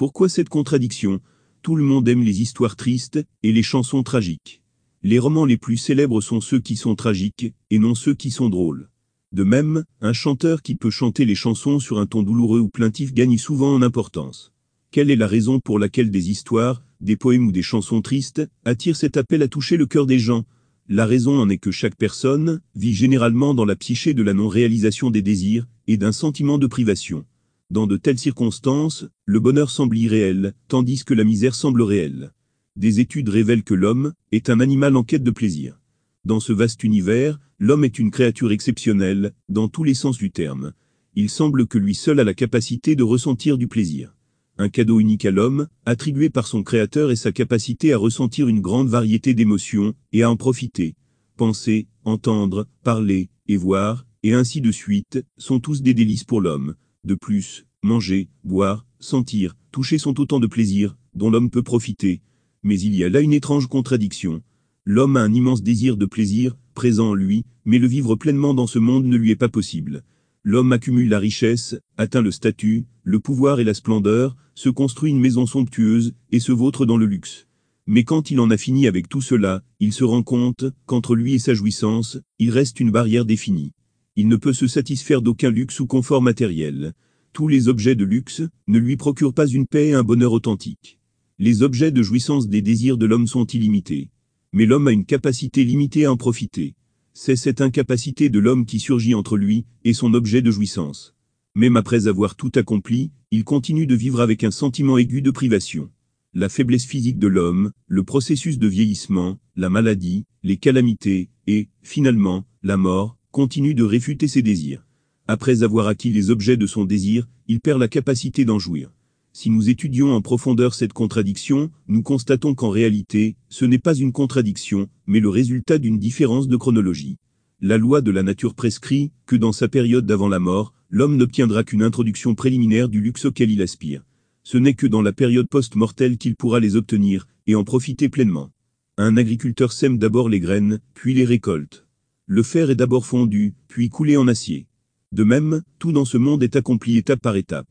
Pourquoi cette contradiction? Tout le monde aime les histoires tristes et les chansons tragiques. Les romans les plus célèbres sont ceux qui sont tragiques, et non ceux qui sont drôles. De même, un chanteur qui peut chanter les chansons sur un ton douloureux ou plaintif gagne souvent en importance. Quelle est la raison pour laquelle des histoires, des poèmes ou des chansons tristes attirent cet appel à toucher le cœur des gens? La raison en est que chaque personne vit généralement dans la psyché de la non-réalisation des désirs et d'un sentiment de privation. Dans de telles circonstances, le bonheur semble irréel, tandis que la misère semble réelle. Des études révèlent que l'homme est un animal en quête de plaisir. Dans ce vaste univers, l'homme est une créature exceptionnelle, dans tous les sens du terme. Il semble que lui seul a la capacité de ressentir du plaisir. Un cadeau unique à l'homme, attribué par son créateur est sa capacité à ressentir une grande variété d'émotions, et à en profiter. Penser, entendre, parler, et voir, et ainsi de suite, sont tous des délices pour l'homme. De plus, manger, boire, sentir, toucher sont autant de plaisirs, dont l'homme peut profiter. Mais il y a là une étrange contradiction. L'homme a un immense désir de plaisir, présent en lui, mais le vivre pleinement dans ce monde ne lui est pas possible. L'homme accumule la richesse, atteint le statut, le pouvoir et la splendeur, se construit une maison somptueuse, et se vautre dans le luxe. Mais quand il en a fini avec tout cela, il se rend compte qu'entre lui et sa jouissance, il reste une barrière définie. Il ne peut se satisfaire d'aucun luxe ou confort matériel. Tous les objets de luxe ne lui procurent pas une paix et un bonheur authentique. Les objets de jouissance des désirs de l'homme sont illimités. Mais l'homme a une capacité limitée à en profiter. C'est cette incapacité de l'homme qui surgit entre lui et son objet de jouissance. Même après avoir tout accompli, il continue de vivre avec un sentiment aigu de privation. La faiblesse physique de l'homme, le processus de vieillissement, la maladie, les calamités, et, finalement, la mort, continue de réfuter ses désirs. Après avoir acquis les objets de son désir, il perd la capacité d'en jouir. Si nous étudions en profondeur cette contradiction, nous constatons qu'en réalité, ce n'est pas une contradiction, mais le résultat d'une différence de chronologie. La loi de la nature prescrit que dans sa période d'avant la mort, l'homme n'obtiendra qu'une introduction préliminaire du luxe auquel il aspire. Ce n'est que dans la période post-mortelle qu'il pourra les obtenir, et en profiter pleinement. Un agriculteur sème d'abord les graines, puis les récolte. Le fer est d'abord fondu, puis coulé en acier. De même, tout dans ce monde est accompli étape par étape.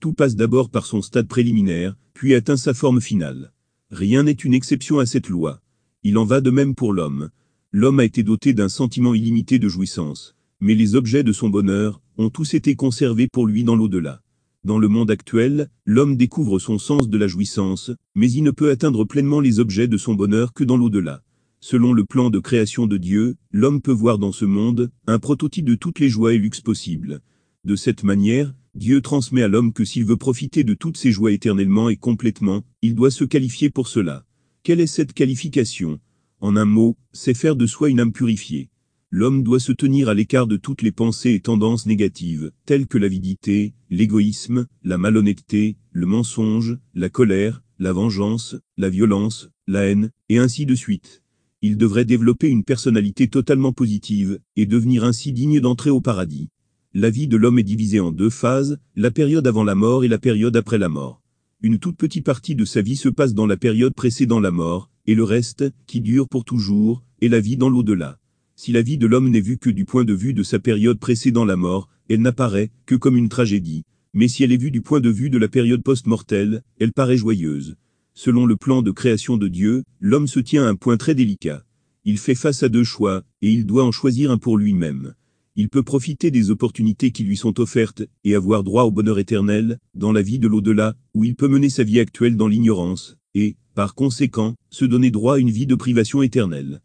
Tout passe d'abord par son stade préliminaire, puis atteint sa forme finale. Rien n'est une exception à cette loi. Il en va de même pour l'homme. L'homme a été doté d'un sentiment illimité de jouissance, mais les objets de son bonheur ont tous été conservés pour lui dans l'au-delà. Dans le monde actuel, l'homme découvre son sens de la jouissance, mais il ne peut atteindre pleinement les objets de son bonheur que dans l'au-delà. Selon le plan de création de Dieu, l'homme peut voir dans ce monde un prototype de toutes les joies et luxes possibles. De cette manière, Dieu transmet à l'homme que s'il veut profiter de toutes ces joies éternellement et complètement, il doit se qualifier pour cela. Quelle est cette qualification? En un mot, c'est faire de soi une âme purifiée. L'homme doit se tenir à l'écart de toutes les pensées et tendances négatives, telles que l'avidité, l'égoïsme, la malhonnêteté, le mensonge, la colère, la vengeance, la violence, la haine, et ainsi de suite il devrait développer une personnalité totalement positive, et devenir ainsi digne d'entrer au paradis. La vie de l'homme est divisée en deux phases, la période avant la mort et la période après la mort. Une toute petite partie de sa vie se passe dans la période précédant la mort, et le reste, qui dure pour toujours, est la vie dans l'au-delà. Si la vie de l'homme n'est vue que du point de vue de sa période précédant la mort, elle n'apparaît que comme une tragédie. Mais si elle est vue du point de vue de la période post-mortelle, elle paraît joyeuse. Selon le plan de création de Dieu, l'homme se tient à un point très délicat. Il fait face à deux choix, et il doit en choisir un pour lui-même. Il peut profiter des opportunités qui lui sont offertes, et avoir droit au bonheur éternel, dans la vie de l'au-delà, ou il peut mener sa vie actuelle dans l'ignorance, et, par conséquent, se donner droit à une vie de privation éternelle.